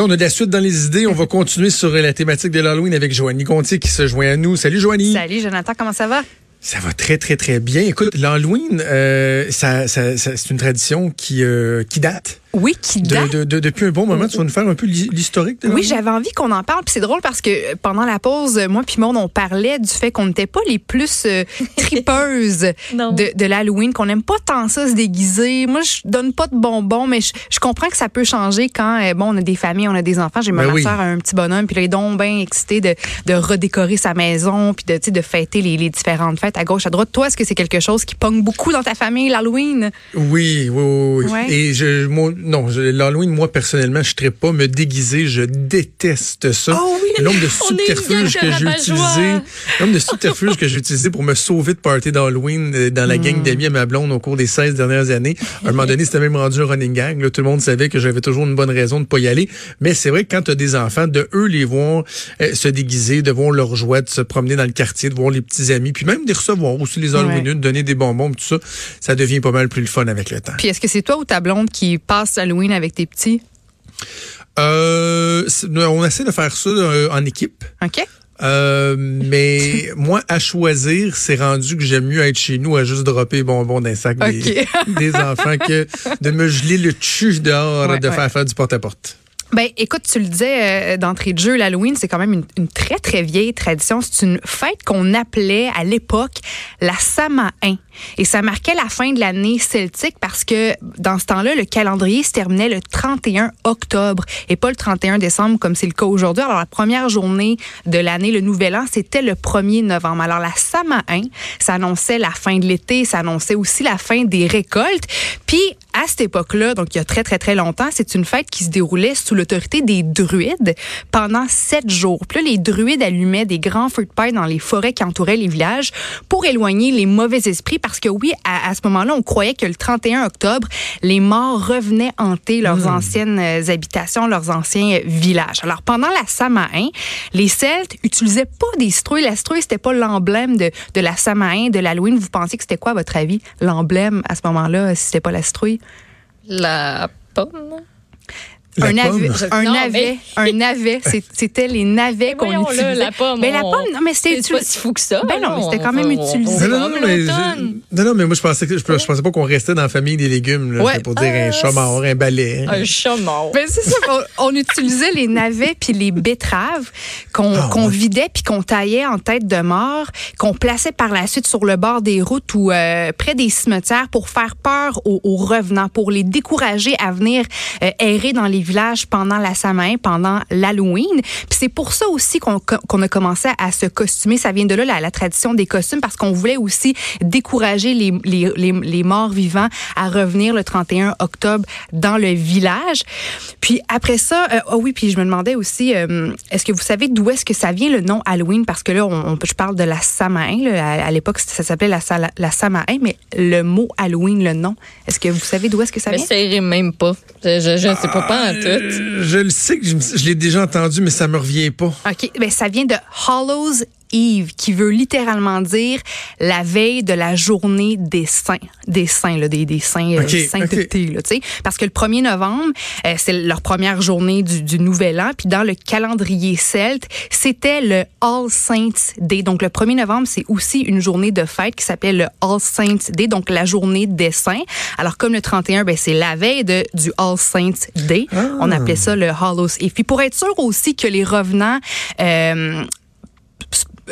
on a de la suite dans les idées. On va continuer sur la thématique de l'Halloween avec Joanie Gontier qui se joint à nous. Salut Joanie. Salut Jonathan, comment ça va? Ça va très, très, très bien. Écoute, l'Halloween, euh, ça, ça, c'est une tradition qui, euh, qui date. Oui, qui date. De, de, depuis un bon moment, tu vas nous faire un peu l'historique de Oui, j'avais envie qu'on en parle. Puis c'est drôle parce que pendant la pause, moi puis Maud, on parlait du fait qu'on n'était pas les plus euh, tripeuses de, de l'Halloween, qu'on n'aime pas tant ça se déguiser. Moi, je donne pas de bonbons, mais je, je comprends que ça peut changer quand, euh, bon, on a des familles, on a des enfants. J'ai ma ben soeur un petit bonhomme, puis là, il est donc bien excité de, de redécorer sa maison, puis de, de fêter les, les différentes fêtes à gauche, à droite. Toi, est-ce que c'est quelque chose qui pogne beaucoup dans ta famille, l'Halloween? Oui, oui, oui. oui. Et je, moi, non, l'Halloween, moi, personnellement, je ne pas me déguiser. Je déteste ça. Oh oui, nombre de subterfuges que j'ai utilisé, nombre de subterfuges que j'ai utilisé pour me sauver de party d'Halloween euh, dans la gang hmm. d'amis à ma blonde au cours des 16 dernières années. À un moment donné, c'était même rendu un running gang. Là, tout le monde savait que j'avais toujours une bonne raison de pas y aller. Mais c'est vrai que quand tu as des enfants, de eux les voir euh, se déguiser, de voir leur joie, de se promener dans le quartier, de voir les petits amis, puis même de recevoir aussi les Halloween, de donner des bonbons, tout ça, ça devient pas mal plus le fun avec le temps. Puis est-ce que c'est toi ou ta blonde qui passe Halloween avec tes petits? Euh, on essaie de faire ça euh, en équipe. OK. Euh, mais moi, à choisir, c'est rendu que j'aime mieux être chez nous à juste dropper bonbons d'un sac des, enfants que de me geler le tchu dehors de faire faire du porte-à-porte. Ben, écoute, tu le disais euh, d'entrée de jeu, l'Halloween, c'est quand même une, une, très, très vieille tradition. C'est une fête qu'on appelait à l'époque la Samain. Et ça marquait la fin de l'année celtique parce que dans ce temps-là, le calendrier se terminait le 31 octobre et pas le 31 décembre comme c'est le cas aujourd'hui. Alors, la première journée de l'année, le nouvel an, c'était le 1er novembre. Alors, la Samain, ça annonçait la fin de l'été, ça annonçait aussi la fin des récoltes. Puis, à cette époque-là, donc il y a très, très, très longtemps, c'est une fête qui se déroulait sous l'autorité des druides pendant sept jours. Puis là, les druides allumaient des grands feux de paille dans les forêts qui entouraient les villages pour éloigner les mauvais esprits parce que oui, à, ce moment-là, on croyait que le 31 octobre, les morts revenaient hanter leurs hmm. anciennes euh, habitations, leurs anciens villages. Alors, pendant la Samain, les Celtes utilisaient pas des citrouilles. La citrouille, c'était pas l'emblème de, de la Samain, de l'Halloween. Vous pensiez que c'était quoi, à votre avis, l'emblème à ce moment-là, si c'était pas la citrouille? La pomme un, navet, un, navet, un navet, c'était les navets qu'on utilisait. la pomme, mais la pomme, non, mais c'était pas si fou que ça. Ben non, mais c'était quand même utilisé. Non, non, mais, non, non, mais moi je pensais que je, pensais pas qu'on restait dans la famille des légumes, là, pour dire un euh, chat mort, un balai. Un chat mort. Ben c'est ça, on, utilisait les navets puis les betteraves qu'on ah, vidait puis qu'on taillait en tête de mort, qu'on plaçait par la suite sur le bord des routes ou euh, près des cimetières pour faire peur aux, revenants, pour les décourager à venir euh, errer dans les village pendant la Samain, pendant l'Halloween. Puis c'est pour ça aussi qu'on a commencé à se costumer. Ça vient de là, la, tradition des costumes, parce qu'on voulait aussi décourager les, les, les, morts vivants à revenir le 31 octobre dans le village. Puis après ça, euh, oh oui, puis je me demandais aussi, euh, est-ce que vous savez d'où est-ce que ça vient le nom Halloween? Parce que là, on, je parle de la Samain. à, l'époque, ça s'appelait la, la Samain, mais le mot Halloween, le nom, est-ce que vous savez d'où est-ce que ça vient? Mais ça même pas. Je ne sais pas, pas euh, je le sais que je, je l'ai déjà entendu, mais ça me revient pas. OK. Ben, ça vient de Hallows Eve, qui veut littéralement dire la veille de la journée des saints, des saints, là, des, des saints, euh, sainteté, là, parce que le 1er novembre, euh, c'est leur première journée du, du, nouvel an, puis dans le calendrier celte, c'était le All Saints Day. Donc le 1er novembre, c'est aussi une journée de fête qui s'appelle le All Saints Day, donc la journée des saints. Alors comme le 31, ben, c'est la veille de, du All Saints Day. On ah. appelait ça le Hallows Eve. Puis pour être sûr aussi que les revenants euh, euh,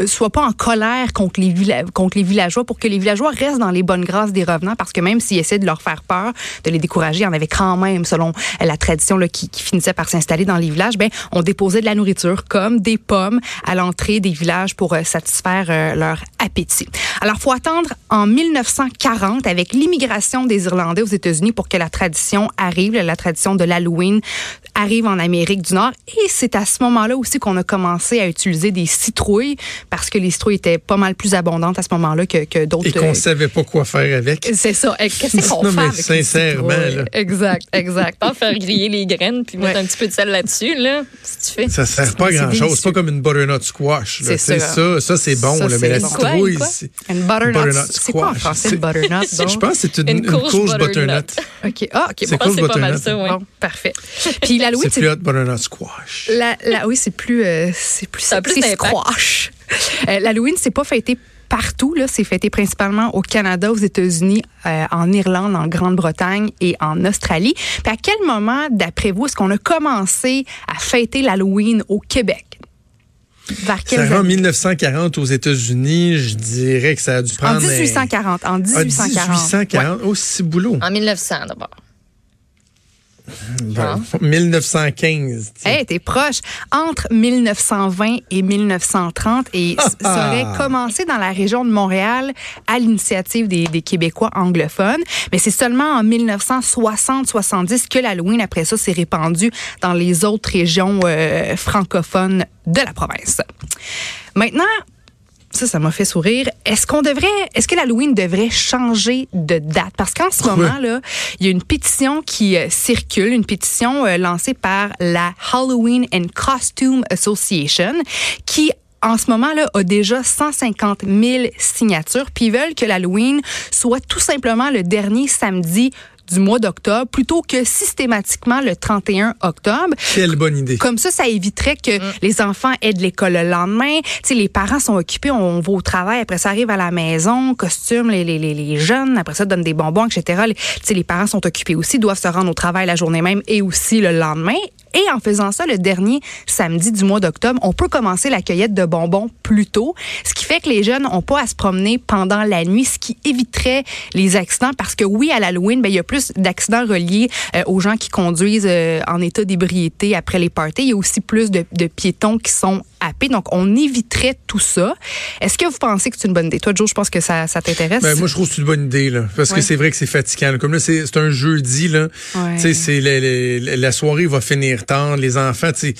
soit pas en colère contre les, contre les villageois pour que les villageois restent dans les bonnes grâces des revenants parce que même s'ils essaient de leur faire peur, de les décourager, il y en avait quand même, selon la tradition là, qui, qui finissait par s'installer dans les villages, ben, on déposait de la nourriture comme des pommes à l'entrée des villages pour euh, satisfaire euh, leur appétit. Alors, faut attendre en 1940 avec l'immigration des Irlandais aux États-Unis pour que la tradition arrive, la tradition de l'Halloween arrive en Amérique du Nord. Et c'est à ce moment-là aussi qu'on a commencé à utiliser des citrouilles parce que les citrouilles étaient pas mal plus abondantes à ce moment-là que, que d'autres. Et qu'on savait pas quoi faire avec. C'est ça. Eh, Qu'est-ce qu'on Non, fait mais avec sincèrement, là. Exact, exact. Pas faire griller les graines puis mettre Ouais. un petit peu de sel là-dessus, là. Si tu fais. Ça sert pas à C'est grand chose. C'est pas comme une butternut squash. C'est ça. Ça, ça c'est bon, Ça, là, mais la citrouille, Quoi, c'est. Une butternut. Butternut C'est quoi en squash? français, C'est- une butternut? Je pense que c'est une, Une courge courge butternut. OK. Ah, OK. C'est bon. Pas mal butternut. ça, oui. Bon, parfait. Puis l'Halloween, C'est c'est plus hot butternut squash. La, la- oui, c'est plus, euh, c'est plus, Ça a plus squash. Euh, L'Halloween, c'est pas fêté partout. Là, c'est fêté principalement au Canada, aux États-Unis, euh, en Irlande, en Grande-Bretagne et en Australie. Puis à quel moment, d'après vous, est-ce qu'on a commencé à fêter l'Halloween au Québec? Vers années? 1940 aux États-Unis, je dirais que ça a dû En prendre. 1840. En Ah, 1840. 1840. Oh, c'est boulot. En 1900, d'abord. Ben, 1915. tu sais. Hey, t'es proche. Entre 1920 et 1930, et c- ça aurait commencé dans la région de Montréal à l'initiative des, des Québécois anglophones. Mais c'est seulement en 1960-70 que l'Halloween, après ça, s'est répandu dans les autres régions euh, francophones de la province. Maintenant, ça, ça m'a fait sourire. Est-ce qu'on devrait, est-ce que l'Halloween devrait changer de date? Parce qu'en ce moment, là, il y a une pétition qui euh, circule, une pétition euh, lancée par la Halloween and Costume Association qui en ce moment-là, a déjà 150 000 signatures, puis ils veulent que l'Halloween soit tout simplement le dernier samedi du mois d'octobre, plutôt que systématiquement le 31 octobre. Quelle bonne idée. Comme ça, ça éviterait que Mm. les enfants aient de l'école le lendemain. Tu sais, les parents sont occupés, on va au travail, après ça arrive à la maison, costume, les, les, les, les jeunes, après ça donnent des bonbons, etc. Les, tu sais, les parents sont occupés aussi, doivent se rendre au travail la journée même et aussi le lendemain. Et en faisant ça le dernier samedi du mois d'octobre, on peut commencer la cueillette de bonbons plus tôt, ce qui fait que les jeunes n'ont pas à se promener pendant la nuit, ce qui éviterait les accidents parce que oui, à l'Halloween, ben, il y a plus d'accidents reliés euh, aux gens qui conduisent euh, en état d'ébriété après les parties. Il y a aussi plus de, de piétons qui sont happés. Donc, on éviterait tout ça. Est-ce que vous pensez que c'est une bonne idée? Toi, Joe, je pense que ça, ça t'intéresse. Ben, moi, je trouve que c'est une bonne idée, là. Parce Ouais. que c'est vrai que c'est fatigant. là. Comme là, c'est un jeudi, là. Ouais. Tu sais, c'est la, la- la soirée va finir Les enfants, si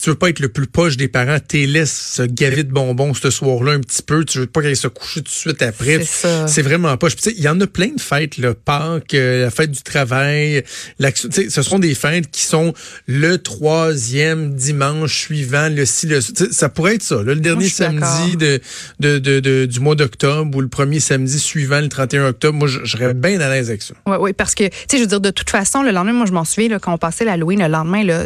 tu veux pas être le plus proche des parents, t'es laisse se gaver de bonbons ce soir-là un petit peu. Tu veux pas qu'ils se couchent tout de suite après. C'est vraiment sais, il y en a plein de fêtes, là. Pâques, euh, la fête du travail, l'action- tu sais, ce sont des fêtes qui sont le troisième dimanche suivant le si le. Ça pourrait être ça, là, le dernier samedi de, de, de, de- du mois d'octobre ou le premier samedi suivant le 31 octobre. Moi, je je serais bien à l'aise avec ça. Oui, oui, parce que, tu sais, je veux dire, de toute façon, le lendemain, moi, je m'en souviens, là, quand on passait l'Halloween, le lendemain, là,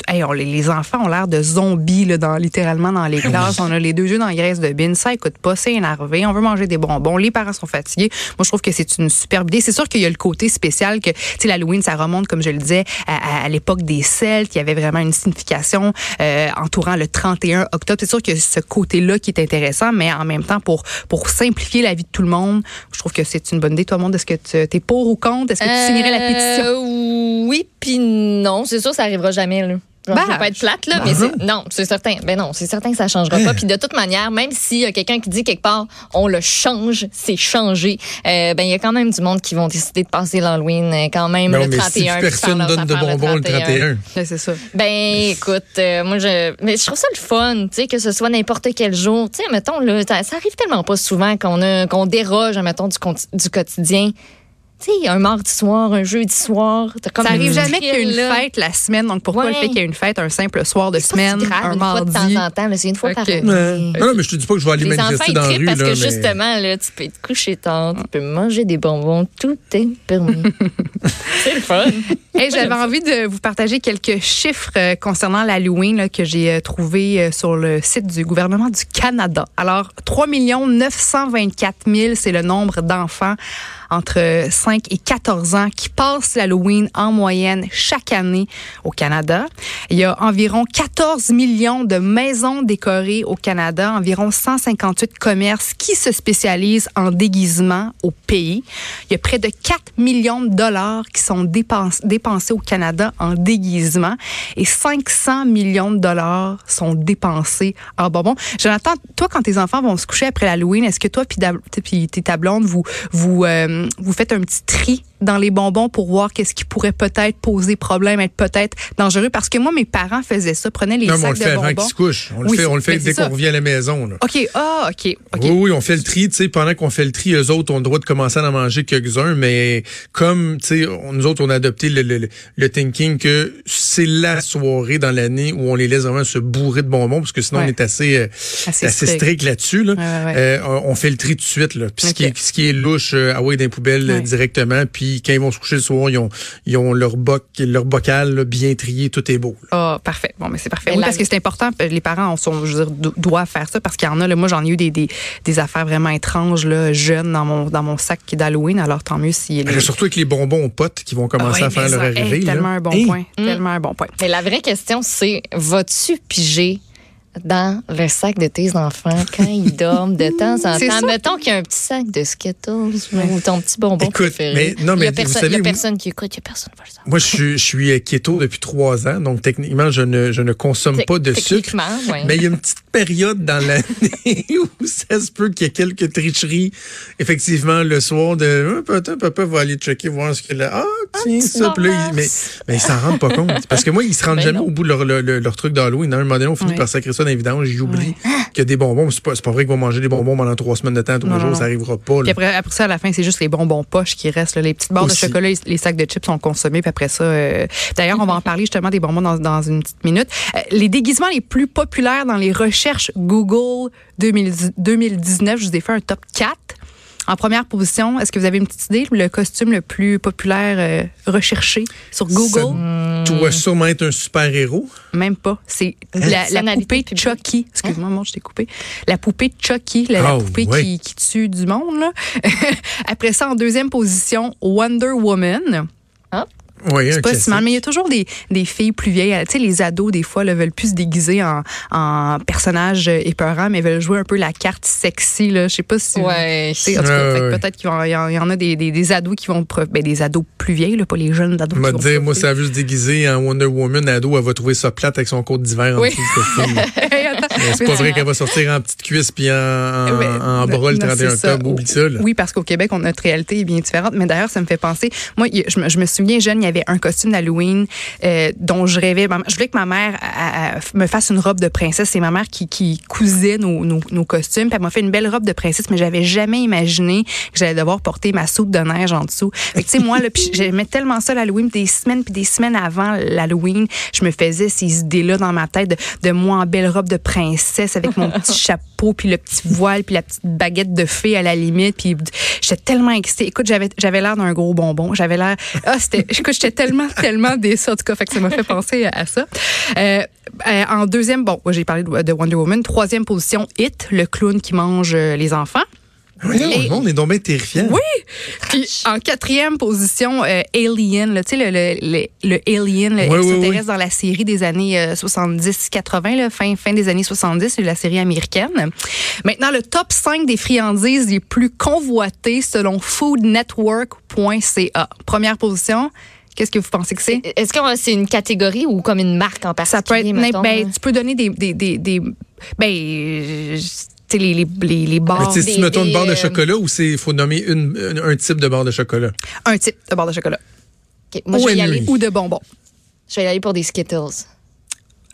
hey, on- les, les enfants ont l'air de zombies, là, dans, littéralement, dans les classes. On a les deux yeux dans la graisse de bine. Ça écoute pas, c'est énervé. On veut manger des bonbons. Les parents sont fatigués. Moi, je trouve que c'est une superbe idée. C'est sûr qu'il y a le côté spécial que, tu sais, l'Halloween, ça remonte, comme je le disais, à, à- à l'époque des Celtes. Il y avait vraiment une signification euh, entourant le 31 octobre. C'est sûr que ce côté-là qui est intéressant, mais en même temps, pour, pour simplifier la vie de tout le monde, je trouve que c'est une bonne idée. Toi, monde, est-ce que tu es pour ou contre? Est-ce que tu signerais la pétition? Euh, oui, puis non. C'est sûr que ça arrivera jamais, là. Ben, je vais pas être plate, là, ben mais non. c'est, non, c'est certain. Ben non, c'est certain que ça changera pas. Puis de toute manière, même s'il y a quelqu'un qui dit quelque part, on le change, c'est changé, euh, ben il y a quand même du monde qui vont décider de passer l'Halloween euh, quand même Non, le mais 31. si personne donne de bonbons le 31. Ouais, c'est ça. Ben, écoute, euh, moi, je, mais je trouve ça le fun, tu sais, que ce soit n'importe quel jour. Tu sais, mettons, là, ça, ça arrive tellement pas souvent qu'on a, qu'on déroge, mettons, du, conti- du quotidien. Tu sais, un mardi soir, un jeudi soir. comme Ça arrive jamais qu'il y ait une là. fête la semaine. Donc, pourquoi Ouais. le fait qu'il y ait une fête un simple soir de semaine, grave, un une fois de mardi? temps en temps, là, c'est une fois Ok. par année. Non, non, mais je te dis pas que je vais aller Les manifester dans la rue. parce là, que mais- justement, là, tu peux te coucher tard, tu peux manger des bonbons, tout est permis. c'est le fun. Hey, J'avais envie de vous partager quelques chiffres euh, concernant l'Halloween que j'ai euh, trouvé euh, sur le site du gouvernement du Canada. Alors, 3 924 000, c'est le nombre d'enfants entre 5 et 14 ans qui passent l'Halloween en moyenne chaque année au Canada. Il y a environ 14 millions de maisons décorées au Canada, environ 158 commerces qui se spécialisent en déguisement au pays. Il y a près de 4 millions de dollars qui sont dépens- dépensés au Canada en déguisement et 500 millions de dollars sont dépensés en bonbons. Jonathan, toi, quand tes enfants vont se coucher après l'Halloween, est-ce que toi puis tes blonde, vous vous euh, vous faites un petit tri dans les bonbons pour voir qu'est-ce qui pourrait peut-être poser problème, être peut-être dangereux. Parce que moi, mes parents faisaient ça, prenaient les non, sacs on le fait de avant bonbons. qu'ils se couchent. On le Oui, fait, on le fait dès qu'on revient à la maison. Là. OK, ah, OK. Oui, oui, on fait le tri, sais, pendant qu'on fait le tri, eux autres ont le droit de commencer à en manger quelques-uns, mais comme, tu sais, on- nous autres, on a adopté le, le, le- le thinking que c'est la soirée dans l'année où on les laisse vraiment se bourrer de bonbons, parce que sinon, Ouais. on est assez, euh, Assez assez strict. strict là-dessus, là. Ouais, ouais, ouais. Euh, on fait le tri tout de suite, là. Puis ce, qui est, ce qui est louche, euh, ah ouais, dans les poubelles euh, Ouais. directement, puis quand ils vont se coucher le soir, ils ont, ils ont leur boc, leur bocal là, bien trié, tout est beau. Ah, parfait. Bon, mais c'est parfait. Oui, la- parce que c'est important. Les parents sont, je veux dire, do- doivent faire ça parce qu'il y en a. Là, moi, j'en ai eu des, des, des affaires vraiment étranges, là, jeunes dans mon, dans mon sac d'Halloween. Alors, tant mieux si. Mais surtout avec les bonbons aux potes qui vont commencer Ah à faire leur ça, arrivée. hey, tellement un bon Hey, point. Tellement un bon point. Mais la vraie question, c'est vas-tu piger dans le sac de tes enfants quand ils dorment de temps en temps? Mettons qu'il y a un petit sac de Skittles ou ton petit bonbon Écoute, préféré. mais- non, il mais a savez, il y a moi- personne qui écoute, il y a personne qui va le savoir. Moi, je suis, je suis keto depuis trois ans, donc techniquement, je ne, je ne consomme pas de sucre. Ouais. Mais il y a une petite période dans l'année où ça se peut qu'il y ait quelques tricheries. Effectivement, le soir de Ah, peut-être papa va aller checker voir ce qu'il a. Ah, tiens, petit ça. Puis là, il- mais, mais ils s'en rendent pas compte. Parce que moi, ils se rendent Ben jamais non. au bout de leur, leur, leur- truc d'Halloween. À un moment donné, on finit Ouais. par sacrer ça dans les vidanges. J'oublie qu'il y a des bonbons. C'est pas, c'est pas vrai qu'ils vont manger des bonbons pendant trois semaines de temps, tous les jours. Ça arrivera pas. là. Puis après, après ça, à la fin, c'est juste les bonbons poches qui restent. là. Les petites barres Aussi. de chocolat, les, les sacs de chips sont consommés. Puis après ça, euh, d'ailleurs, on va en parler justement des bonbons dans, dans une petite minute. Euh, les déguisements les plus populaires dans les recherches Google 2010 2019, je vous ai fait un top 4. En première position, est-ce que vous avez une petite idée? Le costume le plus populaire euh, recherché sur Google? Ça doit sûrement être un super-héros. Même pas. C'est Hein? la, poupée publique. Chucky. Excuse-moi, moi, je t'ai coupé. La poupée Chucky, la, la Ah, poupée ouais. qui, qui tue du monde. Là. Après ça, en deuxième position, Wonder Woman. Oui, C'est pas si mal, mais il y a toujours des, des filles plus vieilles. Tu sais, les ados, des fois, là, veulent plus se déguiser en, en personnage épeurant, mais veulent jouer un peu la carte sexy. Là. Je sais pas si... Ouais. Tu sais, en tout cas, Ouais, fait que ouais. peut-être qu'il y, y en a des, des, des ados qui vont... pro- Ben, des ados plus vieilles, là, pas les jeunes ados On qui va vont dire, moi, ça a vu se déguiser en Wonder Woman ado, elle va trouver ça plate avec son côte d'hiver en Oui. dessous costume. C'est pas vrai qu'elle va sortir en petite cuisse puis en, en, Mais- en bras le non, 31 c'est ça. octobre. Oublie ça, là. Oui, parce qu'au Québec, on- notre réalité est bien différente. Mais d'ailleurs, ça me fait penser. Moi, me, je me souviens jeune, il y avait un costume d'Halloween euh, dont je rêvais. Je voulais que ma mère me fasse une robe de princesse. C'est ma mère qui, qui cousait nos, nos, nos costumes. Puis elle m'a fait une belle robe de princesse, mais j'avais jamais imaginé que j'allais devoir porter ma soupe de neige en dessous. Fait que, tu sais, moi, là, j'aimais tellement ça l'Halloween. Des semaines puis des semaines avant l'Halloween, je me faisais ces idées-là dans ma tête de, de moi en belle robe de princesse avec mon petit chapeau puis le petit voile puis la petite baguette de fée à la limite puis j'étais tellement excitée. Écoute j'avais l'air d'un gros bonbon. J'avais l'air ah c'était écoute j'étais tellement tellement déçue en tout cas fait que ça m'a fait penser à ça. Euh, euh, en deuxième bon j'ai parlé de, de Wonder Woman. Troisième position It le clown qui mange euh, les enfants Oui, Et- le monde est donc terrifiant. Oui. Puis en quatrième position, euh, Alien, là, tu sais, le, le, le, le Alien, le Oui, oui, extraterrestre oui. dans la série des années euh, 70-80, là, fin, fin des années 70, c'est la série américaine. Maintenant, le top 5 des friandises les plus convoitées selon foodnetwork.ca. Première position, qu'est-ce que vous pensez que c'est? Est-ce que c'est une catégorie ou comme une marque en particulier? Ça peut être, mettons, ben, tu peux donner des, des, des, des ben, euh, les, les, les, les Mais barres, si tu des- mettons une barre de chocolat ou c'est faut nommer une, un, un type de barre de chocolat? un type de barre de chocolat. OK, Moi, je vais, y aller, Ou de bonbons. je vais y aller pour des Skittles.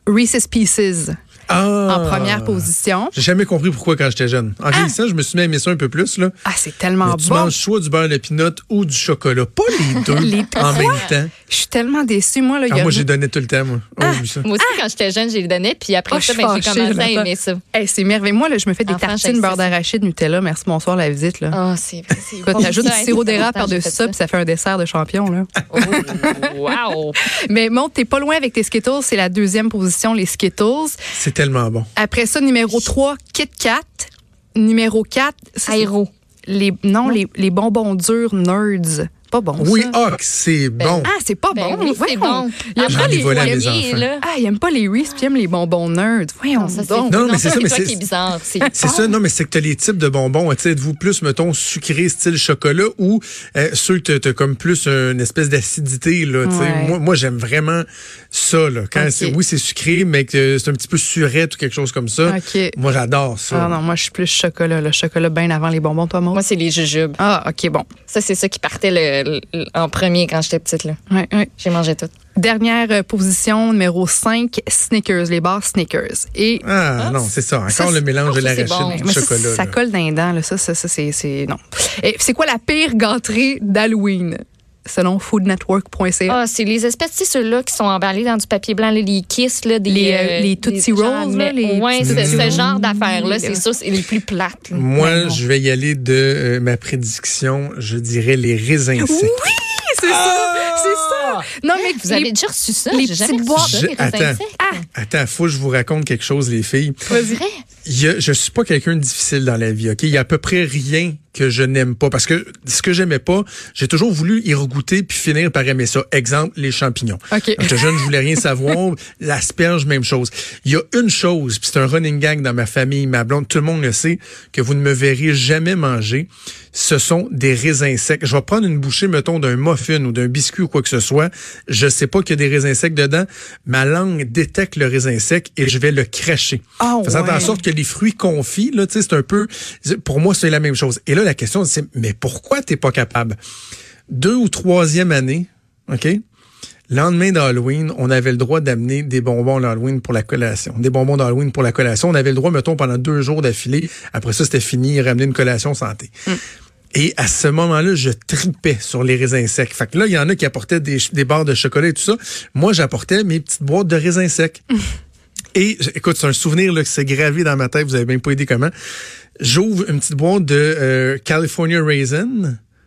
Reese's Pieces. Ah! en première position. J'ai jamais compris pourquoi quand j'étais jeune. En vieillissant, je me suis mis à aimer ça un peu plus. Là. Ah, c'est tellement Mais tu bon. manges soit du beurre de pinot ou du chocolat. Pas les deux Les en même temps. Je suis tellement déçue. Moi, là, Ah, y a moi, j'ai donné tout le temps, moi. Oh, ça. Moi aussi, quand j'étais jeune, j'ai le donné, puis après Ah, ça, je ben, suis j'ai commencé à aimer ça. Hey, c'est merveilleux. Moi, là, je me fais des Enfant, tartines beurre d'arachide Nutella. Merci, bonsoir, la visite. Là. Ah, c'est bon. t'ajoutes du Ça, sirop d'érable par-dessus ça, puis ça fait un dessert de champion. Là. Oh, wow! Mais bon, t'es pas loin avec tes Skittles. C'est la deuxième position, les Skittles. C'est tellement bon. Après ça, numéro 3, Kit Kat. Numéro 4, ça, c'est Aéro. les, non, Les, les bonbons durs Nerds. Pas bon, Oui, ça. ah, c'est bon. Ah, c'est pas Ben bon. oui, c'est bon. Il y a Après, J'en ai les volé à mes poignets, enfants. là. Ah, il aime pas les Reese, puis il aime les bonbons Nerds. Voyons Non, ça, c'est donc. Non, non, mais c'est ça, mais toi c'est- qui est bizarre. C'est C'est ça, non, mais c'est que t'as les types de bonbons. Tu sais, êtes-vous plus, mettons, sucré style chocolat ou euh, ceux que t'as- t'as comme plus une espèce d'acidité, là. tu sais. Ouais. Moi, moi j'aime vraiment ça, là. Quand Ok. c'est, oui, c'est sucré, mais que c'est un petit peu surette ou quelque chose comme ça. OK. Moi, j'adore ça. Ah non, moi, je suis plus chocolat. Le chocolat bien avant les bonbons, toi, Maud? Moi, c'est les jujubes. Ah, OK, bon. Ça, c'est ça qui partait le, euh, en premier quand j'étais petite. Là. Ouais, ouais. J'ai mangé tout. Dernière euh, position, numéro 5, Snickers, les bars Snickers. Et Ah, non, c'est ça. Encore Ça, le mélange de l'arachide bon. et du ça, chocolat. ça colle dans les dents, là. Ça, ça, ça, c'est, c'est, non. Et c'est quoi la pire gâterie d'Halloween? Selon foodnetwork.ca. Ah, c'est les espèces, tu sais, ceux-là qui sont emballés dans du papier blanc, là, les Kiss, là, des, Les, euh, les Tootsie des- Rolls, les petits ce, genre d'affaires-là, Oui, c'est ça, c'est les plus plates. là. Moi, non. je vais y aller de euh, ma prédiction, je dirais les raisins secs. Oui, c'est ça, c'est ça. Non, mais Vous avez déjà reçu ça? les petites boîtes. ça, Je- les raisins attends. secs. Ah, Attends, faut que je vous raconte quelque chose, les filles. C'est vrai? Il y a- je suis pas quelqu'un de difficile dans la vie, OK? Il y a à peu près rien que je n'aime pas. Parce que ce que j'aimais pas, j'ai toujours voulu y regoûter puis finir par aimer ça. Exemple, les champignons. OK. Quand j'étais jeune, je voulais rien savoir. L'asperge, même chose. Il y a une chose, puis c'est un running gang dans ma famille, ma blonde, tout le monde le sait, que vous ne me verrez jamais manger. Ce sont des raisins secs. Je vais prendre une bouchée, mettons, d'un muffin ou d'un biscuit ou quoi que ce soit. Je sais pas qu'il y a des raisins secs dedans. Ma langue détecte le raisin sec et je vais le cracher. Ah, Faisant ouais. en sorte que les fruits confits, là, tu sais, c'est un peu, pour moi, c'est la même chose. Et là, la question, c'est, mais pourquoi t'es pas capable? Deux ou troisième année, OK? Lendemain d'Halloween, on avait le droit d'amener des bonbons d'Halloween pour la collation. Des bonbons d'Halloween pour la collation. On avait le droit, mettons, pendant deux jours d'affilée. Après ça, c'était fini, ramener une collation santé. Et à ce moment-là, je tripais sur les raisins secs. Fait que là, il y en a qui apportaient des, des barres de chocolat et tout ça. Moi, j'apportais mes petites boîtes de raisins secs. Et écoute, c'est un souvenir là, qui s'est gravé dans ma tête, vous avez même pas idée comment. J'ouvre une petite boîte de euh, California Raisin,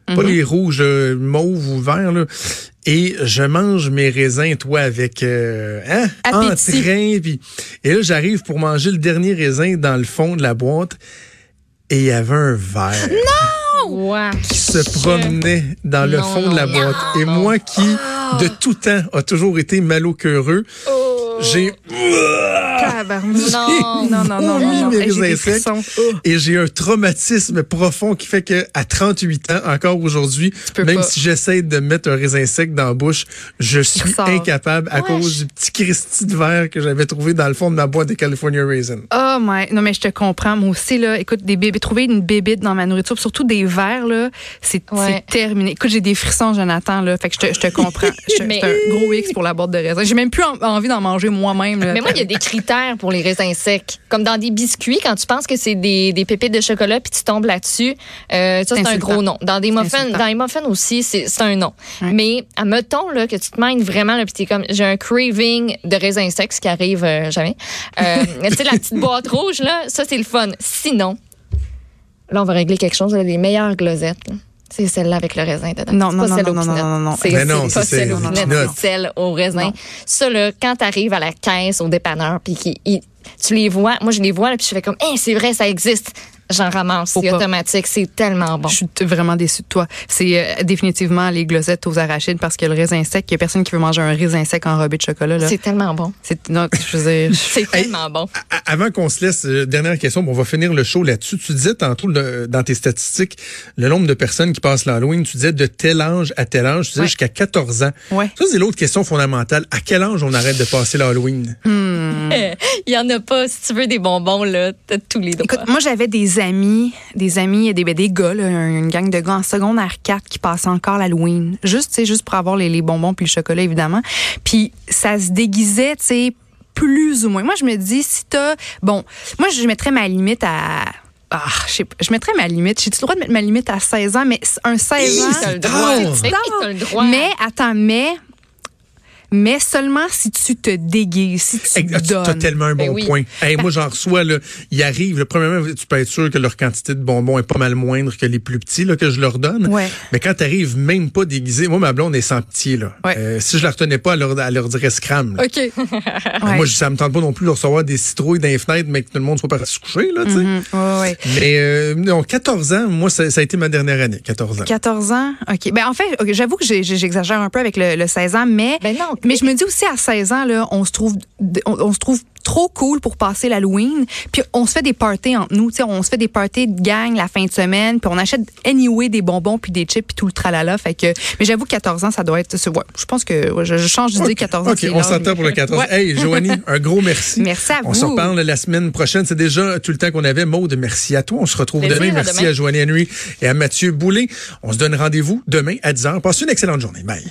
pas les rouges euh, mauves ou verts, là. Et je mange mes raisins, toi, avec euh, hein, Appétit. entrain. Puis, et là, j'arrive pour manger le dernier raisin dans le fond de la boîte. Et il y avait un verre Ouais. qui se promenait dans le Non, fond de la non, boîte. Et non. moi qui, de tout temps, a toujours été malocœureux, j'ai... Non. non, non, non, non, non. mes secs. frissons. Et j'ai un traumatisme profond qui fait que à 38 ans, encore aujourd'hui, même pas. si j'essaie de mettre un raisin sec dans la bouche, je suis incapable à Ouais. cause du petit Christy de verre que j'avais trouvé dans le fond de ma boîte de California Raisin. Oh my, non mais je te comprends. Moi aussi là, écoute, des bébés, trouver une bébite dans ma nourriture, surtout des verres là, c'est terminé. Écoute, j'ai des frissons, Jonathan là, fait que je te, je te comprends. C'est un gros X pour la boîte de raisin. J'ai même plus en- envie d'en manger moi-même. Mais moi, il y a des critères pour les raisins secs. Comme dans des biscuits, quand tu penses que c'est des, des pépites de chocolat puis tu tombes là-dessus, euh, ça, c'est un gros non. Dans des muffins, dans les muffins aussi, c'est un non. Ouais. Mais, admettons, là, que tu te manges vraiment, là, puis t'es comme, j'ai un craving de raisins secs, ce qui arrive euh, jamais. Euh, tu sais, la petite boîte rouge, là, ça, c'est le fun. Sinon, là, on va régler quelque chose, là, les meilleures glosettes, là. C'est celle-là avec le raisin dedans. Non, non, pas non, celle non, non, non, non, non. C'est pas celle au peanut. c'est celle au raisin. Non. Ça, là, quand tu arrives à la caisse, au dépanneur, puis tu les vois, moi, je les vois, puis je fais comme, hey, c'est vrai, ça existe. J'en ramasse. C'est automatique. C'est tellement bon. Je suis vraiment déçue de toi. C'est euh, définitivement les glosettes aux arachides parce que le raisin sec, il y a personne qui veut manger un raisin sec enrobé de chocolat. là. C'est tellement bon. C'est non, je veux dire. C'est tellement bon. A- Avant qu'on se laisse, euh, dernière question, on va finir le show là-dessus. Tu disais tantôt le- dans tes statistiques le nombre de personnes qui passent l'Halloween. Tu disais de tel âge à tel âge. Tu disais Ouais. jusqu'à 14 ans. Ouais. Ça, c'est l'autre question fondamentale. À quel âge on arrête de passer l'Halloween? Il y en a pas. Si tu veux des bonbons, là, t'as tous les droits. Écoute, moi j'avais des amis, des amis, des, ben, des gars, là, une gang de gars en secondaire 4 qui passaient encore l'Halloween. Juste, tu juste pour avoir les, les bonbons puis le chocolat, évidemment. Puis ça se déguisait, tu sais, plus ou moins. Moi, je me dis, si t'as... Bon, moi, je mettrais ma limite à... Ah, je sais pas. Je mettrais ma limite. J'ai-tu le droit de mettre ma limite à 16 ans? Mais un 16 Hi, ans... T'as le droit. Mais, attends, mais... Mais seulement si tu te déguises, si tu Hey, te Tu as donnes. tellement un bon Ben oui. point. Hey, moi, j'en reçois, là, ils arrivent. là, premièrement, tu peux être sûr que leur quantité de bonbons est pas mal moindre que les plus petits là, que je leur donne. Ouais. Mais quand tu arrives même pas déguisé, moi, ma blonde est sans pitié. Là. Ouais. Euh, si je la retenais pas, elle leur, elle leur dirait scram. là. OK. Ouais. Moi, ça me tente pas non plus de recevoir des citrouilles dans les fenêtres, mais que tout le monde soit parti se coucher. Là. Mhm. Ouais. Mais euh, non, 14 ans, moi, ça, ça a été ma dernière année, 14 ans. 14 ans? OK. Ben, en fait, j'avoue que j'exagère un peu avec le, le 16 ans, mais Ben non, mais je me dis aussi à 16 ans, là, on se trouve, on, se trouve trop cool pour passer l'Halloween. Puis on se fait des parties entre nous. on se fait des parties de gang la fin de semaine. Puis on achète anyway des bonbons puis des chips puis tout le tralala. Fait que, mais j'avoue 14 ans, ça doit être. Ouais, je pense que je, change d'idée. 14 ans. OK, on s'entend pour le 14. Hey, Joanie, un gros merci. merci à vous. On se reparle la semaine prochaine. C'est déjà tout le temps qu'on avait. Maude, merci à toi. On se retrouve demain. Merci à Joanie Henry et à Mathieu Boulay. On se donne rendez-vous demain à 10h. Passez une excellente journée. Bye.